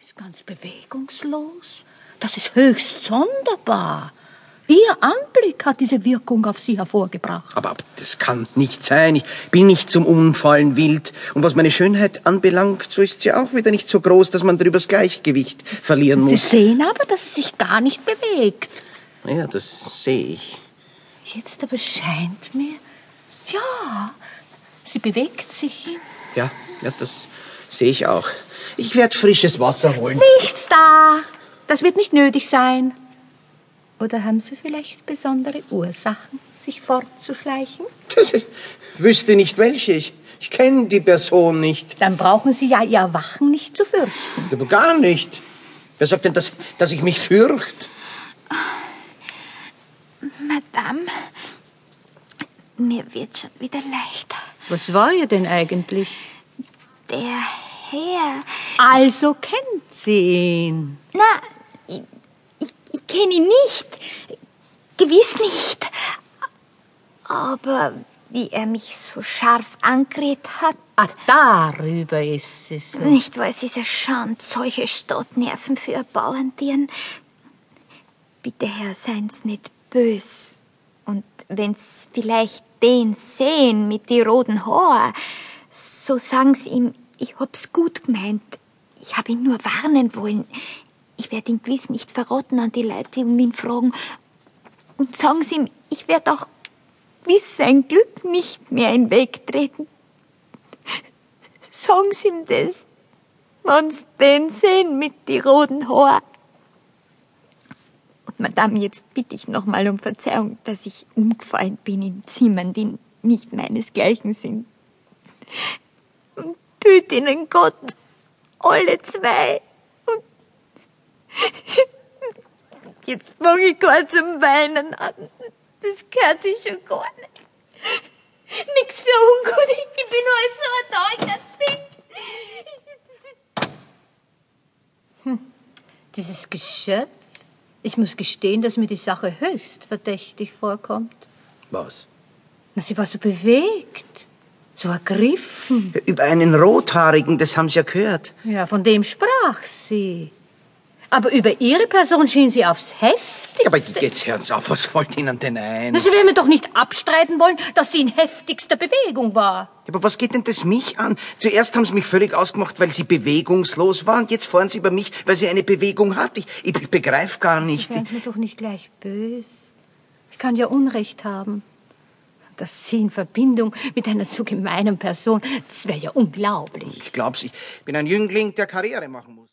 Ist ganz bewegungslos. Das ist höchst sonderbar. Ihr Anblick hat diese Wirkung auf Sie hervorgebracht. Aber das kann nicht sein. Ich bin nicht zum Umfallen wild. Und was meine Schönheit anbelangt, so ist sie auch wieder nicht so groß, dass man darüber das Gleichgewicht verlieren Sie muss. sehen aber, dass sie sich gar nicht bewegt. Ja, das sehe ich. Jetzt aber scheint mir, ja, sie bewegt sich. Ja, ja, das sehe ich auch. Ich werde frisches Wasser holen. Nichts da. Das wird nicht nötig sein. Oder haben Sie vielleicht besondere Ursachen, sich fortzuschleichen? Ich wüsste nicht welche. Ich, ich kenne die Person nicht. Dann brauchen Sie ja Ihr Erwachen nicht zu fürchten. Aber gar nicht. Wer sagt denn, dass, dass ich mich fürcht? Madame, mir wird schon wieder leichter. Was war ihr denn eigentlich? Der Herr. Also kennt sie ihn. Na, ich, ich, ich kenne ihn nicht. Gewiss nicht. Aber wie er mich so scharf angeredet hat, Ah, darüber ist sie so. nicht weil sie ja schon solche Stottnerven für ein Bauerntieren. Bitte, Herr, seien's nicht bös. Und wenn's vielleicht den sehen mit die roten Haaren, so sagen's ihm, ich hab's gut gemeint. Ich hab ihn nur warnen wollen. Ich werd ihn gewiss nicht verrotten an die Leute, die um ihn fragen. Und sagen's ihm, ich werd auch gewiss sein Glück nicht mehr den Weg treten. Sagen's ihm das, wenn's den sehen mit die roten Haaren. Und Madame, jetzt bitte ich noch mal um Verzeihung, dass ich umgefallen bin in Zimmern, die nicht meinesgleichen sind. Büt ihnen Gott, alle zwei. Und jetzt fange ich gar zum Weinen an. Das gehört sich schon gar nicht. Nix für ungut, ich bin halt so ein trauriges Ding. Dieses Geschöpf, ich muss gestehen, dass mir die Sache höchst verdächtig vorkommt. Was? Na, sie war so bewegt, so ergriffen. Über einen Rothaarigen, das haben Sie ja gehört. Ja, von dem sprach sie. Aber über ihre Person schien sie aufs Heftigste. Aber jetzt hören Sie auf, was fällt Ihnen denn ein? Na, Sie werden mir doch nicht abstreiten wollen, dass sie in heftigster Bewegung war. Aber was geht denn das mich an? Zuerst haben Sie mich völlig ausgemacht, weil Sie bewegungslos waren. Jetzt fahren Sie über mich, weil Sie eine Bewegung hat. Ich, ich, begreife gar nicht. Sie mir doch nicht gleich bös. Ich kann ja Unrecht haben. Dass Sie in Verbindung mit einer so gemeinen Person, das wäre ja unglaublich. Ich glaub's, ich bin ein Jüngling, der Karriere machen muss.